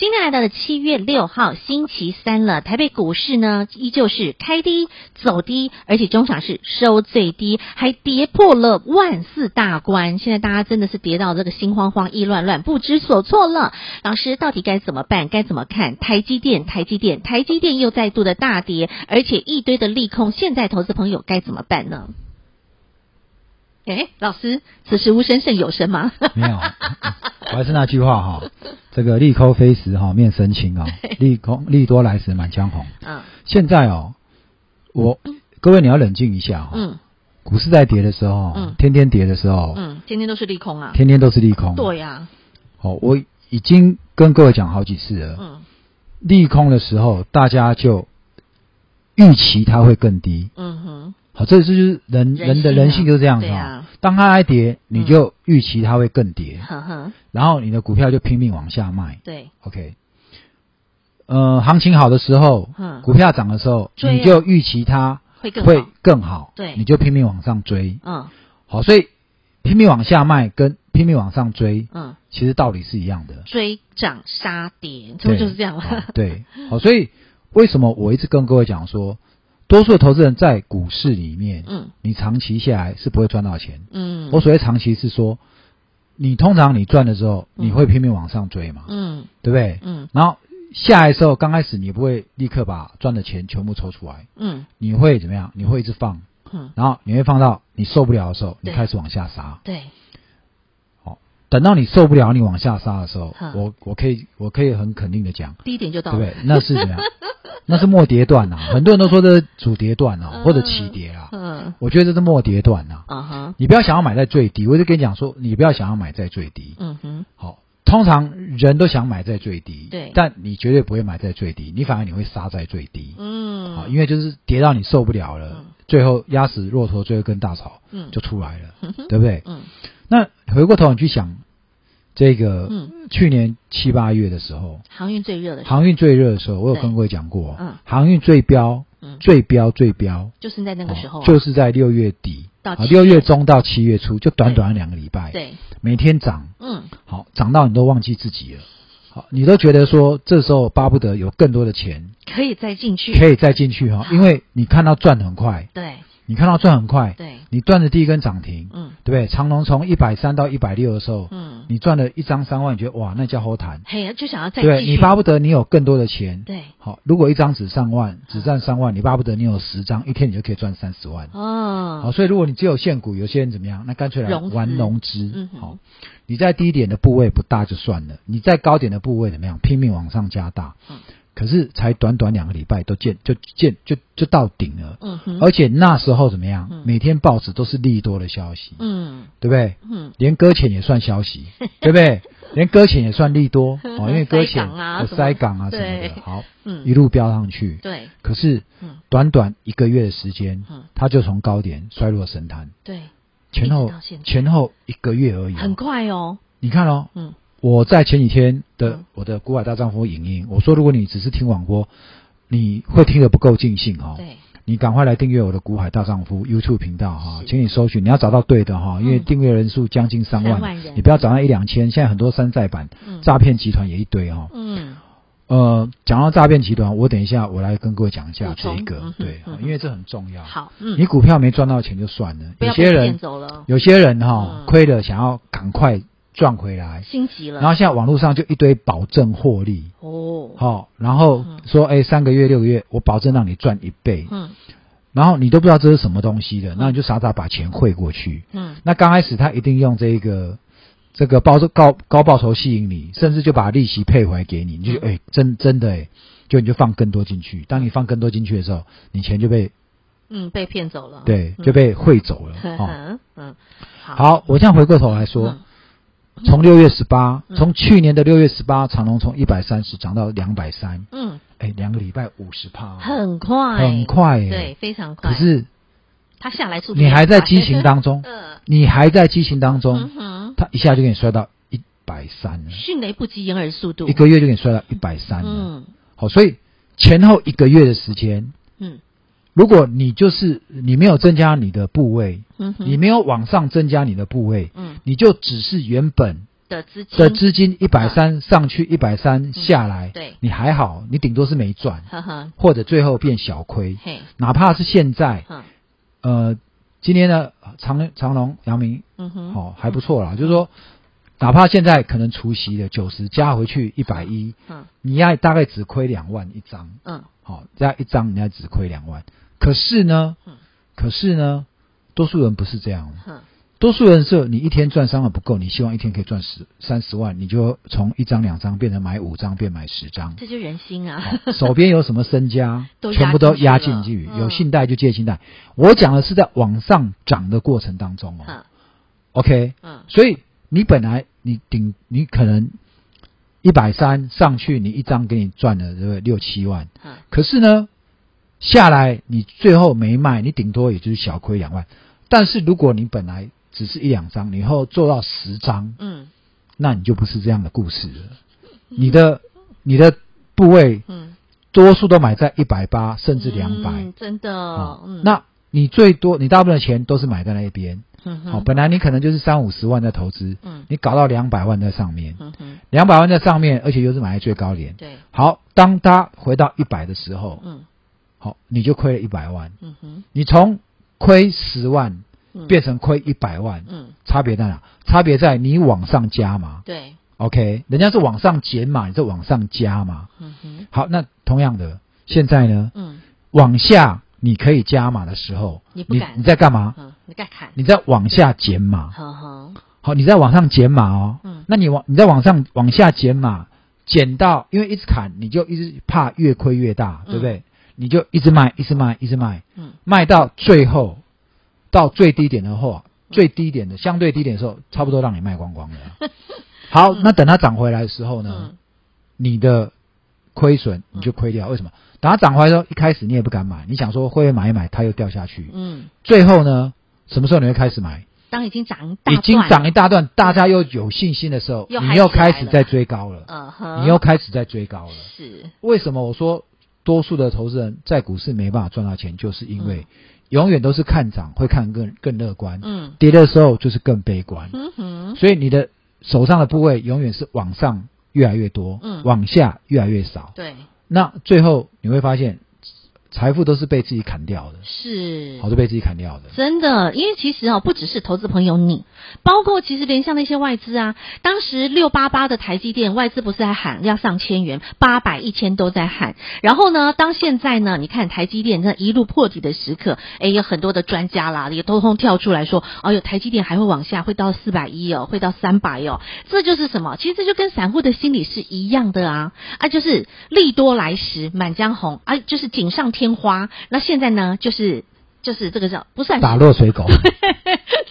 今天来到了七月六号星期三了，台北股市呢依旧是开低走低，而且中场是收最低，还跌破了万四大关。现在大家真的是跌到这个心慌慌、意乱乱、不知所措了。老师到底该怎么办？该怎么看？台积电，台积电，台积电又再度的大跌，而且一堆的利空。现在投资朋友该怎么办呢？哎，老师，此时无声胜有声吗？没有，我还是那句话哈，这个利空飞时哈面生青啊，利空利多来时满江红。嗯，现在哦，我各位你要冷静一下哈。嗯，股市在跌的时候，嗯，天天跌的时候，嗯，天天都是利空啊，天天都是利空。对呀。哦，我已经跟各位讲好几次了。嗯，利空的时候，大家就预期它会更低。嗯哼。好，这就是人人的人性就是这样子啊。当它来跌，你就预期它会更跌，然后你的股票就拼命往下卖。对，OK。呃，行情好的时候，股票涨的时候，你就预期它会更好，对，你就拼命往上追。嗯，好，所以拼命往下卖跟拼命往上追，嗯，其实道理是一样的。追涨杀跌，这不就是这样吗？对，好，所以为什么我一直跟各位讲说？多数的投资人在股市里面，嗯，你长期下来是不会赚到钱，嗯，我所谓长期是说，你通常你赚的时候，你会拼命往上追嘛，嗯，对不对？嗯，然后下来的时候，刚开始你不会立刻把赚的钱全部抽出来，嗯，你会怎么样？你会一直放，嗯，然后你会放到你受不了的时候，你开始往下杀，对，好，等到你受不了，你往下杀的时候，我我可以我可以很肯定的讲，低点就到了，对不对？那是怎么样？那是末跌段呐，很多人都说这是主跌段呐，或者起跌啊。嗯，我觉得这是末跌段呐。啊哈，你不要想要买在最低，我就跟你讲说，你不要想要买在最低。嗯哼，好，通常人都想买在最低，对，但你绝对不会买在最低，你反而你会杀在最低。嗯，好，因为就是跌到你受不了了，最后压死骆驼最后一根大草，嗯，就出来了，对不对？嗯，那回过头你去想。这个，嗯，去年七八月的时候，航运最热的时候，航运最热的时候，我有跟各位讲过，嗯，航运最飙，嗯，最飙最飙，就是在那个时候，就是在六月底到六月中到七月初，就短短两个礼拜，对，每天涨，嗯，好，涨到你都忘记自己了，好，你都觉得说这时候巴不得有更多的钱。可以再进去，可以再进去哈，因为你看到赚很快，对。你看到赚很快，对，你赚的第一根涨停，嗯，对不对？长隆从一百三到一百六的时候，嗯，你赚了一张三万，你觉得哇，那叫好谈，嘿，就想要再对，你巴不得你有更多的钱，对，好，如果一张只上万，只赚三万，你巴不得你有十张，一天你就可以赚三十万，哦，好，所以如果你只有现股，有些人怎么样？那干脆来玩融资，嗯，好，你在低点的部位不大就算了，你在高点的部位怎么样？拼命往上加大，嗯。可是才短短两个礼拜都见就见就就到顶了，嗯哼，而且那时候怎么样？嗯、每天报纸都是利多的消息，嗯，对不对？嗯，连搁浅也算消息，对不对？连搁浅也算利多 哦，因为搁浅有塞港啊什么的，好，嗯，一路飙上去，对。可是，短短一个月的时间，嗯，它就从高点衰落神坛，对，前后前后一个月而已，很快哦。你看哦，嗯。我在前几天的我的股海大丈夫影音，我说如果你只是听广播，你会听得不够尽兴哈。对，你赶快来订阅我的股海大丈夫 YouTube 频道哈，请你搜寻，你要找到对的哈，因为订阅人数将近三万，你不要找到一两千，现在很多山寨版诈骗集团也一堆哈。嗯，呃，讲到诈骗集团，我等一下我来跟各位讲一下这一个，对，因为这很重要。好，你股票没赚到钱就算了，有些人有些人哈亏了想要赶快。赚回来，心急了。然后现在网络上就一堆保证获利哦，好，然后说哎，三个月、六个月，我保证让你赚一倍。嗯，然后你都不知道这是什么东西的，那你就傻傻把钱汇过去。嗯，那刚开始他一定用这个这个报高高报酬吸引你，甚至就把利息配回来给你，你就哎真真的哎，就你就放更多进去。当你放更多进去的时候，你钱就被嗯被骗走了，对，就被汇走了。嗯嗯，好，我这样回过头来说。从六月十八，从去年的六月十八，长隆从一百三十涨到两百三，嗯，哎，两个礼拜五十趴，很快，很快，对，非常快。可是它下来速度，你还在激情当中，嗯，你还在激情当中，嗯它一下就给你摔到一百三了。迅雷不及掩耳速度，一个月就给你摔到一百三了。嗯，好，所以前后一个月的时间，嗯，如果你就是你没有增加你的部位，嗯，你没有往上增加你的部位，嗯，你就只是原本。的资金。的资金一百三上去一百三下来，对，你还好，你顶多是没赚，或者最后变小亏。哪怕是现在，呃，今天的长长隆、阳明，嗯哼，好还不错啦。就是说，哪怕现在可能除息的九十加回去一百一，嗯，你要大概只亏两万一张，嗯，好，这样一张你要只亏两万。可是呢，可是呢，多数人不是这样。多数人是，你一天赚三万不够，你希望一天可以赚十三十万，你就从一张两张变成买五张，变买十张，这就人心啊！手边有什么身家，全部都压进去，有信贷就借信贷。嗯、我讲的是在往上涨的过程当中哦。嗯、OK，嗯，所以你本来你顶你可能一百三上去，你一张给你赚了这个六七万，嗯，可是呢下来你最后没卖，你顶多也就是小亏两万。但是如果你本来只是一两张，你以后做到十张，嗯，那你就不是这样的故事了。你的你的部位，嗯，多数都买在一百八甚至两百，嗯，真的，哦，嗯，那你最多你大部分的钱都是买在那边，嗯哼，好，本来你可能就是三五十万在投资，嗯，你搞到两百万在上面，嗯哼，两百万在上面，而且又是买在最高点，对，好，当它回到一百的时候，嗯，好，你就亏了一百万，嗯哼，你从亏十万。变成亏一百万，嗯，差别在哪？差别在你往上加嘛，对，OK，人家是往上减嘛，你是往上加嘛，嗯哼，好，那同样的，现在呢，嗯，往下你可以加码的时候，你你在干嘛？嗯，你在砍，你在往下减码，好好，你在往上减码哦，嗯，那你往你在往上往下减码，减到因为一直砍，你就一直怕越亏越大，对不对？你就一直卖，一直卖，一直卖，嗯，卖到最后。到最低点的话，最低点的相对低点的时候，差不多让你卖光光了。好，那等它涨回来的时候呢，嗯、你的亏损你就亏掉。为什么？等它涨回来的时候，一开始你也不敢买，你想说会不会买一买，它又掉下去。嗯。最后呢，什么时候你会开始买？当已经涨，已经涨一大段，大家又有信心的时候，又你又开始在追高了。嗯哼。你又开始在追高了。是。为什么我说多数的投资人在股市没办法赚到钱，就是因为。嗯永远都是看涨会看更更乐观，嗯，跌的时候就是更悲观，嗯哼，所以你的手上的部位永远是往上越来越多，嗯，往下越来越少，对，那最后你会发现。财富都是被自己砍掉的，是，好，都被自己砍掉的，真的。因为其实哦，不只是投资朋友你，包括其实连像那些外资啊，当时六八八的台积电，外资不是在喊要上千元，八百一千都在喊。然后呢，当现在呢，你看台积电那一路破底的时刻，哎，有很多的专家啦，也通通跳出来说，哦哟，台积电还会往下，会到四百一哦，会到三百哦。这就是什么？其实这就跟散户的心理是一样的啊，啊，就是利多来时满江红，啊，就是锦上添天花，那现在呢？就是就是这个叫不算打落水狗，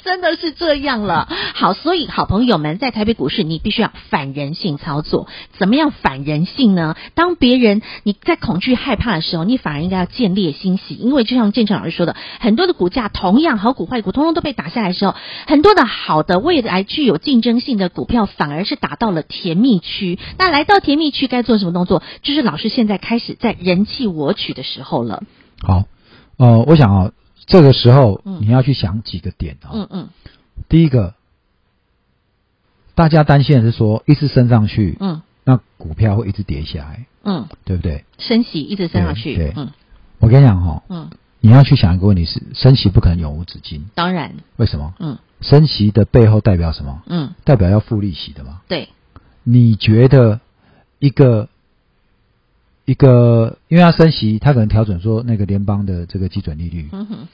真的是这样了。好，所以好朋友们在台北股市，你必须要反人性操作。怎么样反人性呢？当别人你在恐惧害怕的时候，你反而应该要见猎心喜。因为就像建成老师说的，很多的股价同样好股坏股，通通都被打下来的时候，很多的好的未来具有竞争性的股票，反而是打到了甜蜜区。那来到甜蜜区，该做什么动作？就是老师现在开始在人气我取的时候了。好，呃，我想啊，这个时候你要去想几个点啊。嗯嗯。第一个，大家担心的是说，一直升上去，嗯，那股票会一直跌下来，嗯，对不对？升息一直升上去，对。嗯。我跟你讲哈，嗯，你要去想一个问题是，升息不可能永无止境。当然。为什么？嗯。升息的背后代表什么？嗯。代表要付利息的嘛。对。你觉得一个？一个，因为它升息，它可能调整说那个联邦的这个基准利率，嗯，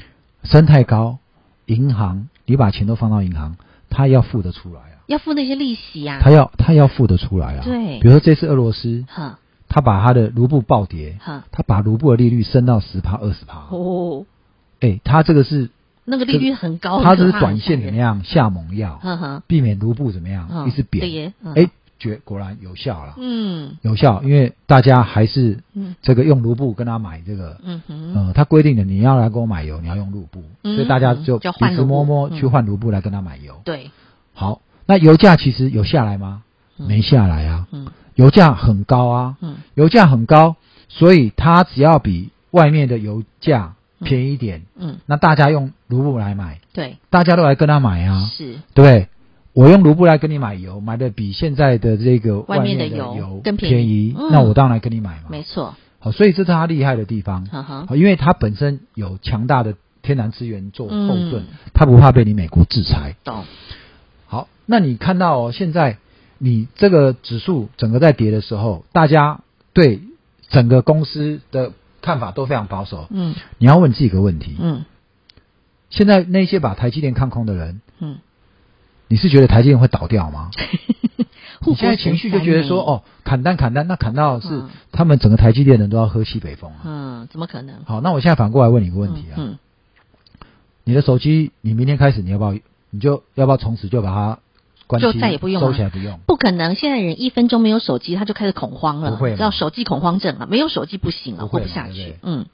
升太高，银行你把钱都放到银行，它要付得出来啊，要付那些利息啊，它要它要付得出来啊，对，比如说这次俄罗斯，哈，他把他的卢布暴跌，哈，他把卢布的利率升到十趴二十趴，哦，哎，他这个是那个利率很高，他这是短线怎么样？下猛药，避免卢布怎么样一直贬，哎。觉果然有效了，嗯，有效，因为大家还是这个用卢布跟他买这个，嗯哼，呃，他规定的你要来给我买油，你要用卢布，所以大家就彼此摸摸去换卢布来跟他买油，对，好，那油价其实有下来吗？没下来啊，嗯，油价很高啊，嗯，油价很高，所以它只要比外面的油价便宜一点，嗯，那大家用卢布来买，对，大家都来跟他买啊，是，对。我用卢布来跟你买油，买的比现在的这个外面的油更便宜，那我当然来跟你买嘛。没错。好，所以这是他厉害的地方。好，因为他本身有强大的天然资源做后盾，他不怕被你美国制裁。懂。好，那你看到哦，现在你这个指数整个在跌的时候，大家对整个公司的看法都非常保守。嗯。你要问自己一个问题。嗯。现在那些把台积电看空的人。嗯。你是觉得台积电会倒掉吗？你现在情绪就觉得说，哦，砍单砍单，那砍到是他们整个台积电人都要喝西北风啊。嗯，怎么可能？好，那我现在反过来问你一个问题啊。嗯。你的手机，你明天开始你要不要？你就要不要从此就把它关机，就再也不用收起来不用？不可能！现在人一分钟没有手机，他就开始恐慌了，不会，叫手机恐慌症了。没有手机不行了，活不下去。嗯。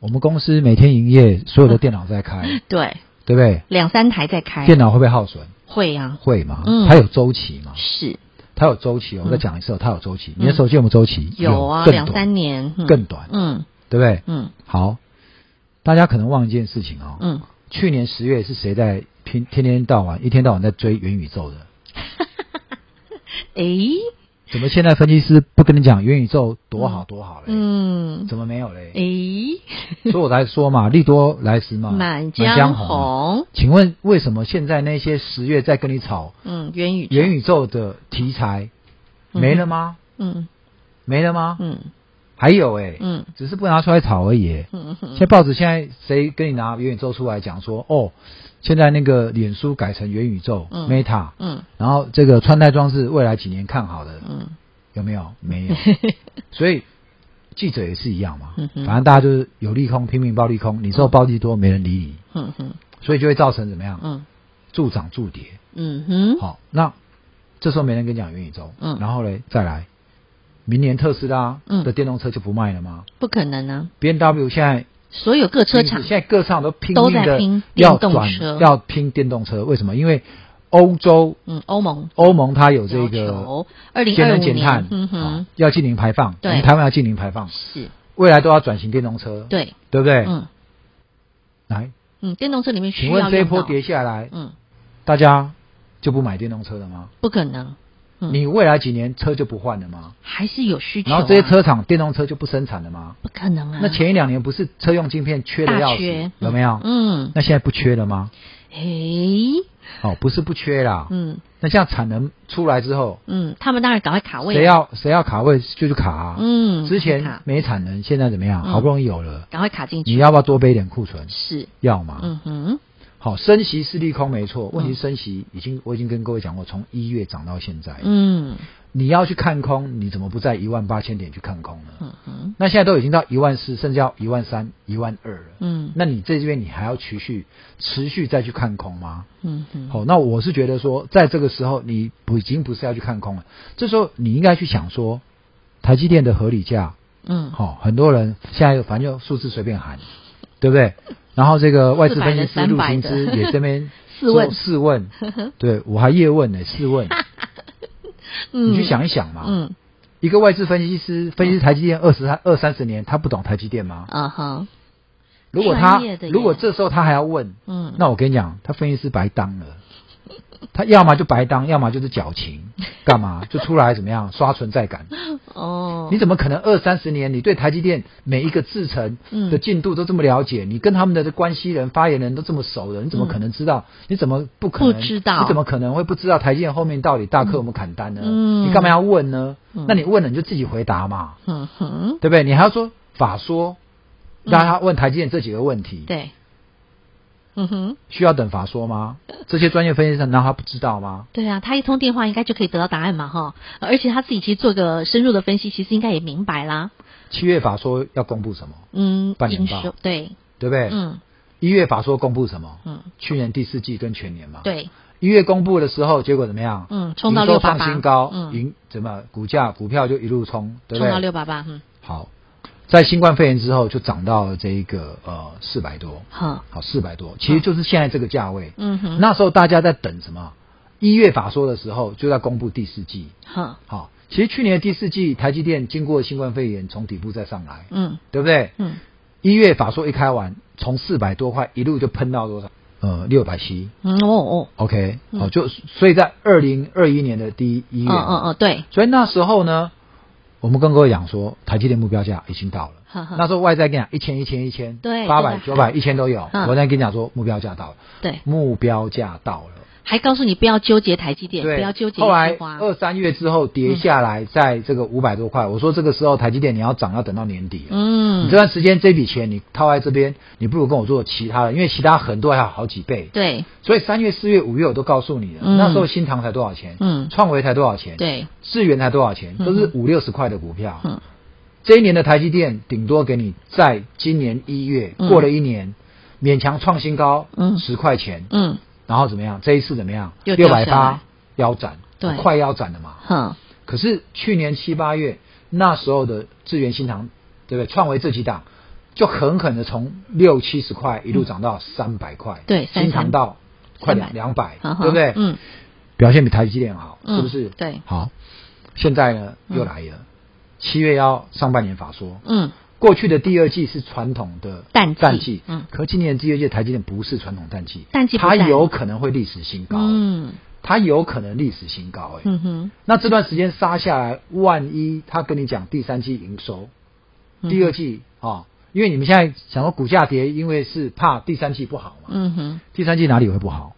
我们公司每天营业，所有的电脑在开。对。对不对？两三台在开。电脑会不会耗损？会呀，会嘛？嗯，它有周期嘛？是，它有周期。我再讲一次，它有周期。你的手机有没有周期？有啊，两三年，更短。嗯，对不对？嗯，好。大家可能忘一件事情哦。嗯。去年十月是谁在天？天天到晚，一天到晚在追元宇宙的？诶。怎么现在分析师不跟你讲元宇宙多好多好嘞？嗯，怎么没有嘞？诶，所以我才说嘛，利多来时嘛，满江红。请问为什么现在那些十月在跟你炒嗯元宇元宇宙的题材没了吗？嗯，没了吗？嗯，还有诶，嗯，只是不拿出来炒而已。嗯嗯，现在报纸现在谁跟你拿元宇宙出来讲说哦？现在那个脸书改成元宇宙、嗯、Meta，嗯，然后这个穿戴装是未来几年看好的，嗯，有没有？没有，所以记者也是一样嘛，嗯，反正大家就是有利空拼命报利空，你说报利多没人理你，嗯哼，所以就会造成怎么样？嗯，助涨助跌，嗯哼，好，那这时候没人跟你讲元宇宙，嗯，然后嘞再来，明年特斯拉的电动车就不卖了吗？不可能啊，BMW 现在。所有各车厂现在各厂都拼命的要转要拼电动车，为什么？因为欧洲嗯欧盟。欧盟它有这个二零二五年减碳嗯哼。要净零排放，我们台湾要净零排放是。未来都要转型电动车对。对不对？嗯，来。嗯电动车里面需要请问这一波跌下来嗯。大家就不买电动车了吗？不可能。你未来几年车就不换了吗？还是有需求？然后这些车厂电动车就不生产了吗？不可能啊！那前一两年不是车用晶片缺的要死，有没有？嗯。那现在不缺了吗？诶，哦，不是不缺啦。嗯。那像产能出来之后，嗯，他们当然赶快卡位。谁要谁要卡位就去卡啊。嗯。之前没产能，现在怎么样？好不容易有了，赶快卡进去。你要不要多备一点库存？是。要吗？嗯哼。好，升息是利空没错。问题升息已经，我已经跟各位讲过，从一月涨到现在。嗯。你要去看空，你怎么不在一万八千点去看空呢？嗯嗯。那现在都已经到一万四，甚至要一万三、一万二了。嗯。那你这边你还要持续持续再去看空吗？嗯嗯。好，那我是觉得说，在这个时候你不已经不是要去看空了，这时候你应该去想说，台积电的合理价。嗯。好，很多人现在反正就数字随便喊，对不对？然后这个外资分析师陆行之 也这边试问。试问，对我还叶问呢，试问。你去想一想嘛，嗯，一个外资分析师分析台积电二十三二三十年，他不懂台积电吗？啊哈，如果他如果这时候他还要问，嗯，那我跟你讲，他分析师白当了。他要么就白当，要么就是矫情，干嘛就出来怎么样刷存在感？哦，你怎么可能二三十年你对台积电每一个制程的进度都这么了解？嗯、你跟他们的关系人、发言人都这么熟的，你怎么可能知道？嗯、你怎么不可能不知道？你怎么可能会不知道台积电后面到底大客有没有砍单呢？嗯，你干嘛要问呢？嗯、那你问了你就自己回答嘛，嗯哼，对不对？你还要说法说，让他问台积电这几个问题，对。嗯哼，需要等法说吗？这些专业分析师难道他不知道吗？对啊，他一通电话应该就可以得到答案嘛，哈！而且他自己其实做个深入的分析，其实应该也明白啦。七月法说要公布什么？嗯，半年报，对，对不对？嗯，一月法说公布什么？嗯，去年第四季跟全年嘛。对。一月公布的时候，结果怎么样？嗯，冲到六八八，创新高，嗯，赢怎么股价股票就一路冲，对不对？冲到六八八，嗯。好，在新冠肺炎之后就涨到了这一个呃四百多，好，好四百多，其实就是现在这个价位。嗯哼。那时候大家在等什么？一月法说的时候就在公布第四季。好，好，其实去年的第四季台积电经过新冠肺炎从底部再上来，嗯，对不对？嗯。一月法说一开完，从四百多块一路就喷到多少？呃，六百七，嗯哦哦，OK，好、嗯，就所以在二零二一年的第一一月，嗯嗯嗯，对，所以那时候呢，我们跟各位讲说，台积电目标价已经到了，呵呵。那时候外在跟你讲一千一千一千，对，八百九百一千都有，嗯、我在跟你讲说目标价到了，对，目标价到了。还告诉你不要纠结台积电，不要纠结。后来二三月之后跌下来，在这个五百多块、嗯，我说这个时候台积电你要涨要等到年底了。嗯，你这段时间这笔钱你套在这边，你不如跟我做其他的，因为其他很多还有好几倍。对，所以三月、四月、五月我都告诉你了、嗯。那时候新塘才多少钱？嗯，创维才多少钱？对，智源才多少钱？都是五六十块的股票。嗯，这一年的台积电顶多给你在今年一月、嗯、过了一年，勉强创新高，嗯，十块钱，嗯。然后怎么样？这一次怎么样？六百八腰斩，对，快腰斩了嘛。哼。可是去年七八月那时候的智源新唐，对不对？创维这几档就狠狠的从六七十块一路涨到三百块，对，新唐到快两两百，对不对？嗯。表现比台积电好，是不是？对。好，现在呢又来了，七月要上半年法说，嗯。过去的第二季是传统的淡季，淡季，嗯，可今年的第二季台积电不是传统淡季，淡季它有可能会历史新高，嗯，它有可能历史新高，哎，嗯哼，那这段时间杀下来，万一他跟你讲第三季营收，嗯、第二季啊、哦，因为你们现在想说股价跌，因为是怕第三季不好嘛，嗯哼，第三季哪里会不好？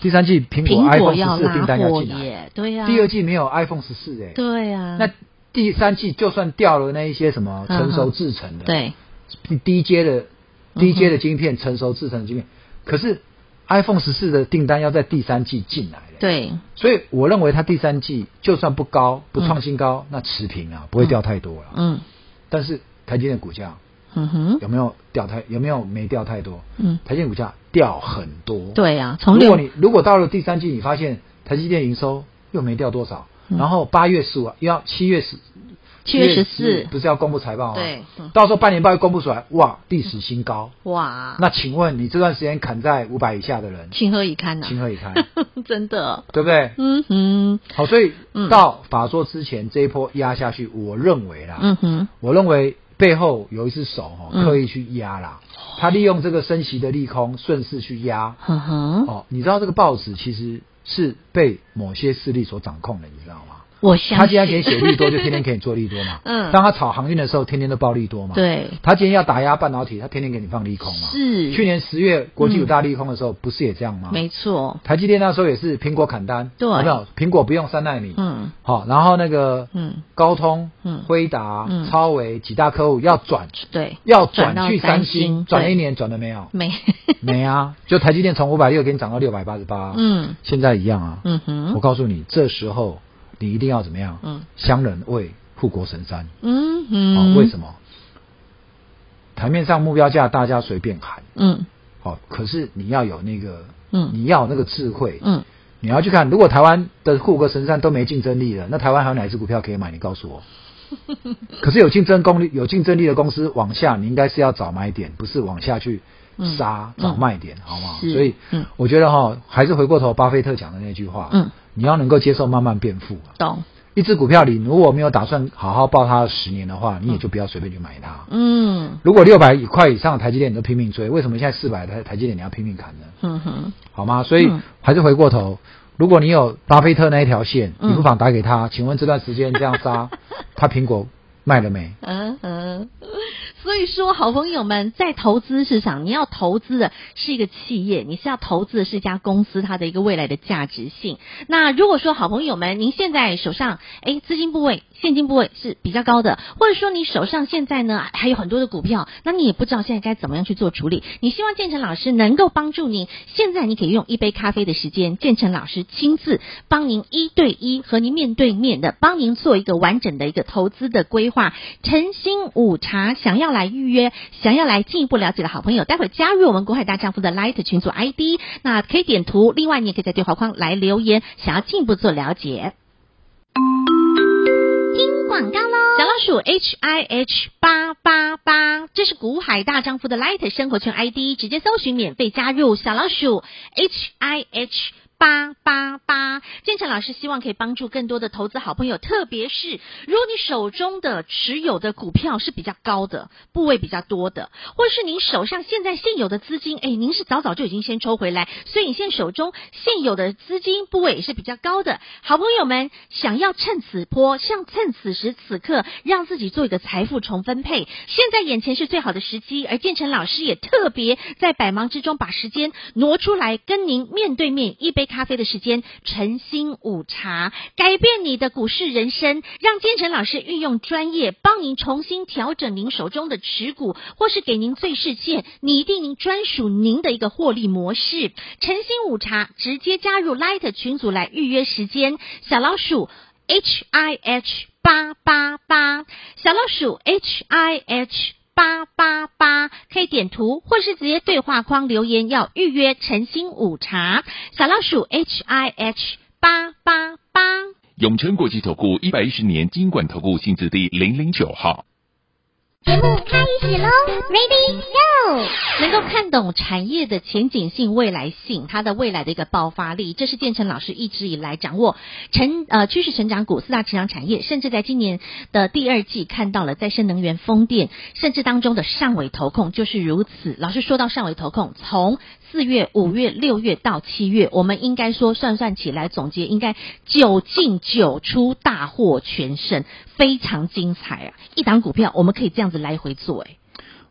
第三季苹果 iPhone 十四订单要进来，对呀、啊，第二季没有 iPhone 十四，哎，对呀、啊，那第三季就算掉了那一些什么成熟制成的，对。低阶的低阶的晶片，成熟制成的晶片，可是 iPhone 十四的订单要在第三季进来了。对，所以我认为它第三季就算不高，不创新高，嗯、那持平啊，不会掉太多了。嗯，但是台积电股价，嗯哼，有没有掉太？有没有没掉太多？嗯，台积电股价掉很多。对啊，从如果你如果到了第三季，你发现台积电营收又没掉多少，嗯、然后八月十五要七月十。七月十四不是要公布财报吗？对、嗯，到时候半年报一公布出来，哇，历史新高，哇！那请问你这段时间砍在五百以下的人，情何以堪呢、啊？情何以堪？真的，对不对？嗯哼。好，所以到法说之前这一波压下去，我认为啦，嗯哼，我认为背后有一只手哦，刻意去压啦，他、嗯、利用这个升息的利空，顺势去压。嗯哼。哦，你知道这个报纸其实是被某些势力所掌控的，你知道吗？我相信他今天可以写利多，就天天给你做利多嘛。嗯。当他炒航运的时候，天天都报利多嘛。对。他今天要打压半导体，他天天给你放利空嘛。是。去年十月国际五大利空的时候，不是也这样吗？没错。台积电那时候也是苹果砍单，对。有没有？苹果不用三奈米。嗯。好，然后那个嗯，高通、嗯，辉达、嗯，超微几大客户要转，对，要转去三星，转了一年转了没有？没。没啊，就台积电从五百六给你涨到六百八十八。嗯。现在一样啊。嗯哼。我告诉你，这时候。你一定要怎么样？嗯，乡人为护国神山。嗯嗯。好、哦，为什么？台面上目标价大家随便喊。嗯。好、哦，可是你要有那个，嗯，你要有那个智慧。嗯。你要去看，如果台湾的护国神山都没竞争力了，那台湾还有哪一支股票可以买？你告诉我。可是有竞争功力、有竞争力的公司往下，你应该是要找买点，不是往下去杀、嗯、找卖点，好不好？所以，嗯，我觉得哈，还是回过头，巴菲特讲的那句话，嗯。你要能够接受慢慢变富，懂？一只股票里，如果没有打算好好抱它十年的话，你也就不要随便去买它。嗯。如果六百块以上的台积电你都拼命追，为什么现在四百台台积电你要拼命砍呢？嗯哼。好吗？所以还是回过头，如果你有巴菲特那一条线，你不妨打给他，请问这段时间这样杀，他苹果卖了没？嗯嗯。所以说，好朋友们，在投资市场，你要投资的是一个企业，你是要投资的是一家公司，它的一个未来的价值性。那如果说好朋友们，您现在手上诶资金部位、现金部位是比较高的，或者说你手上现在呢还有很多的股票，那你也不知道现在该怎么样去做处理。你希望建成老师能够帮助您，现在你可以用一杯咖啡的时间，建成老师亲自帮您一对一和您面对面的帮您做一个完整的一个投资的规划。晨星午茶想要来。来预约。想要来进一步了解的好朋友，待会加入我们股海大丈夫的 Light 群组 ID，那可以点图。另外，你也可以在对话框来留言，想要进一步做了解。听广告喽！小老鼠 H I H 八八八，这是股海大丈夫的 Light 生活圈 ID，直接搜寻免费加入小老鼠 H I H。八八八，建成老师希望可以帮助更多的投资好朋友，特别是如果你手中的持有的股票是比较高的，部位比较多的，或是您手上现在现有的资金，哎，您是早早就已经先抽回来，所以你现在手中现有的资金部位也是比较高的，好朋友们想要趁此波，像趁此时此刻，让自己做一个财富重分配，现在眼前是最好的时机，而建成老师也特别在百忙之中把时间挪出来跟您面对面一杯。咖啡的时间，晨星午茶，改变你的股市人生，让建成老师运用专业帮您重新调整您手中的持股，或是给您最适切拟定您专属您的一个获利模式。晨星午茶直接加入 Light 群组来预约时间，小老鼠 H I H 八八八，小老鼠 H I H。八八八，可以点图，或是直接对话框留言，要预约晨星午茶。小老鼠 H I H 八八八，永诚国际投顾一百一十年金管投顾性质第零零九号。节目开始喽，Ready Go！能够看懂产业的前景性、未来性，它的未来的一个爆发力，这是建成老师一直以来掌握成呃趋势成长股四大成长产业，甚至在今年的第二季看到了再生能源、风电，甚至当中的上尾投控就是如此。老师说到上尾投控，从四月、五月、六月到七月，我们应该说算算起来总结，应该九进九出，大获全胜，非常精彩啊！一档股票我们可以这样子来回做，哎，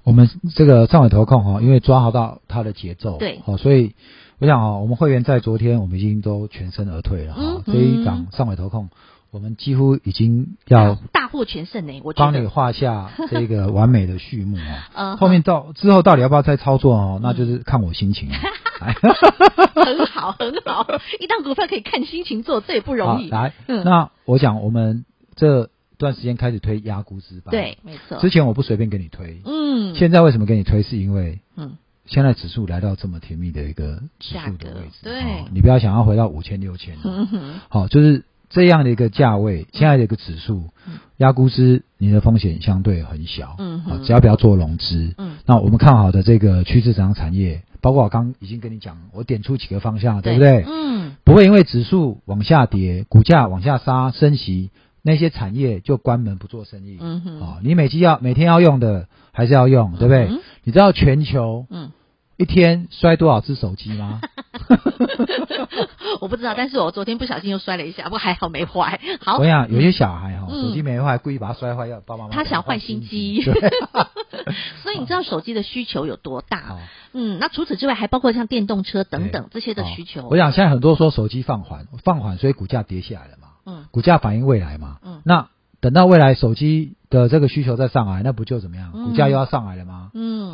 我们这个上尾投控哈，因为抓好到它的节奏，对，好，所以我想啊，我们会员在昨天我们已经都全身而退了哈，嗯嗯，这一档上尾投控。我们几乎已经要大获全胜呢，我帮你画下这个完美的序幕 啊。后面到之后到底要不要再操作哦？那就是看我心情。很好，很好，一档股票可以看心情做，这也不容易。来，那我想，我们这段时间开始推压估值吧。对，没错。之前我不随便给你推，嗯。现在为什么给你推？是因为，嗯，现在指数来到这么甜蜜的一个指数的位置，对，你不要想要回到五千六千，嗯哼，好，就是。这样的一个价位，现在的一个指数，压估值，你的风险相对很小，嗯，好，只要不要做融资，嗯，那我们看好的这个趋势成长产业，包括我刚已经跟你讲，我点出几个方向，对。不对？嗯，不会因为指数往下跌，股价往下杀，升息，那些产业就关门不做生意，嗯哼，啊，你每期要每天要用的还是要用，对不对？你知道全球，嗯。一天摔多少只手机吗？我不知道，但是我昨天不小心又摔了一下，不过还好没坏。好，我想有些小孩哈，手机没坏，故意把它摔坏，要爸爸妈妈他想换新机。所以你知道手机的需求有多大？嗯，那除此之外，还包括像电动车等等这些的需求。我想现在很多说手机放缓，放缓，所以股价跌下来了嘛。嗯，股价反映未来嘛。嗯，那等到未来手机。的这个需求再上来，那不就怎么样？股价又要上来了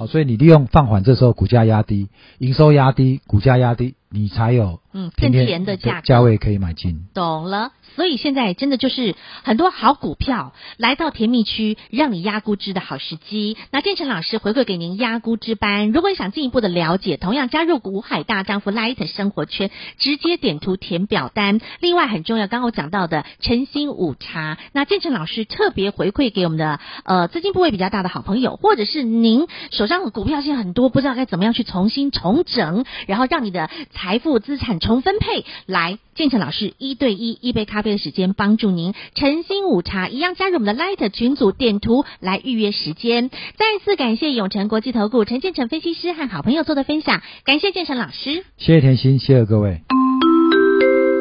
所以你利用放缓，这时候股价压低，营收压低，股价压低，你才有嗯更甜的价价位可以买进。懂了。所以现在真的就是很多好股票来到甜蜜区，让你压估值的好时机。那建成老师回馈给您压估值班，如果你想进一步的了解，同样加入股海大丈夫 Light 生活圈，直接点图填表单。另外很重要，刚刚我讲到的晨星午茶，那建成老师特别回馈给我们的呃资金部位比较大的好朋友，或者是您手上的股票现在很多，不知道该怎么样去重新重整，然后让你的财富资产重分配。来，建成老师一对一一杯咖啡的。时间帮助您晨星午茶一样加入我们的 Light 群组，点图来预约时间。再次感谢永诚国际投顾陈建成分析师和好朋友做的分享，感谢建成老师，谢谢甜心，谢谢各位。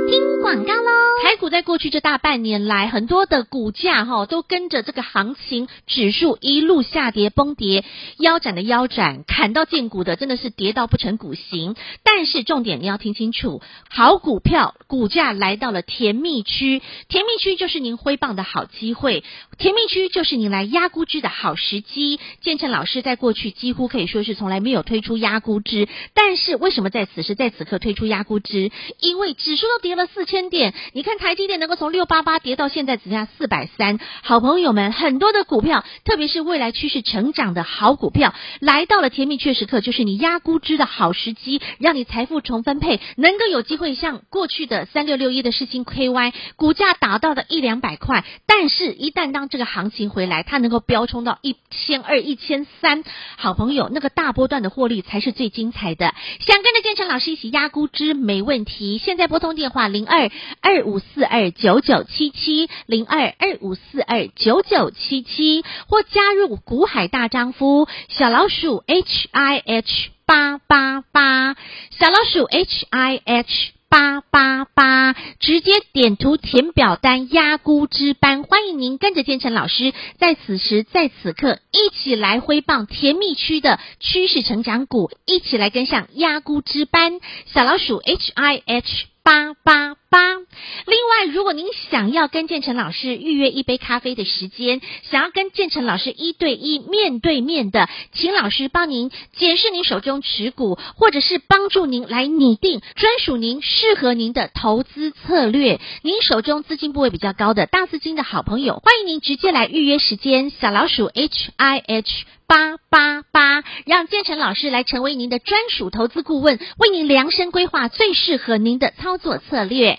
听广告喽。台股在过去这大半年来，很多的股价哈都跟着这个行情指数一路下跌崩跌，腰斩的腰斩，砍到见骨的真的是跌到不成股形。但是重点你要听清楚，好股票股价来到了甜蜜区，甜蜜区就是您挥棒的好机会，甜蜜区就是您来压估值的好时机。建成老师在过去几乎可以说是从来没有推出压估值，但是为什么在此时在此刻推出压估值？因为指数都跌了四千点，你看台。台积电能够从六八八跌到现在只剩下四百三，好朋友们，很多的股票，特别是未来趋势成长的好股票，来到了甜蜜确实刻，就是你压估值的好时机，让你财富重分配，能够有机会像过去的三六六一的世芯 KY，股价达到的一两百块，但是，一旦当这个行情回来，它能够飙冲到一千二、一千三，好朋友，那个大波段的获利才是最精彩的。想跟着建成老师一起压估值，没问题。现在拨通电话零二二五四二九九七七零二二五四二九九七七，或加入股海大丈夫小老鼠 H I H 八八八，小老鼠 H I H。八八八，直接点图填表单压估值班，欢迎您跟着建成老师，在此时在此刻一起来挥棒甜蜜区的趋势成长股，一起来跟上压估值班，小老鼠 H I H。八八八。另外，如果您想要跟建成老师预约一杯咖啡的时间，想要跟建成老师一对一面对面的，请老师帮您检视您手中持股，或者是帮助您来拟定专属您适合您的投资策略。您手中资金部位比较高的大资金的好朋友，欢迎您直接来预约时间。小老鼠 H I H。八八八，让建成老师来成为您的专属投资顾问，为您量身规划最适合您的操作策略。